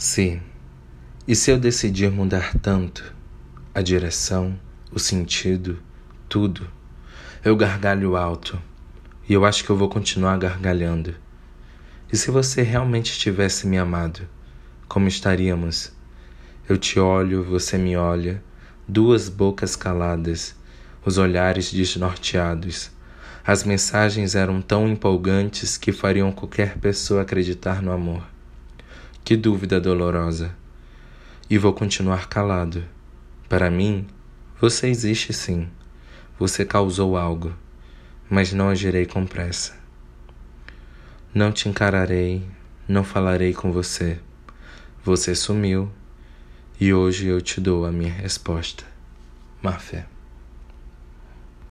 Se, e se eu decidir mudar tanto a direção, o sentido, tudo, eu gargalho alto e eu acho que eu vou continuar gargalhando. E se você realmente tivesse me amado, como estaríamos? Eu te olho, você me olha, duas bocas caladas, os olhares desnorteados. As mensagens eram tão empolgantes que fariam qualquer pessoa acreditar no amor. Que dúvida dolorosa! E vou continuar calado. Para mim, você existe sim. Você causou algo, mas não agirei com pressa. Não te encararei, não falarei com você. Você sumiu e hoje eu te dou a minha resposta. Má fé.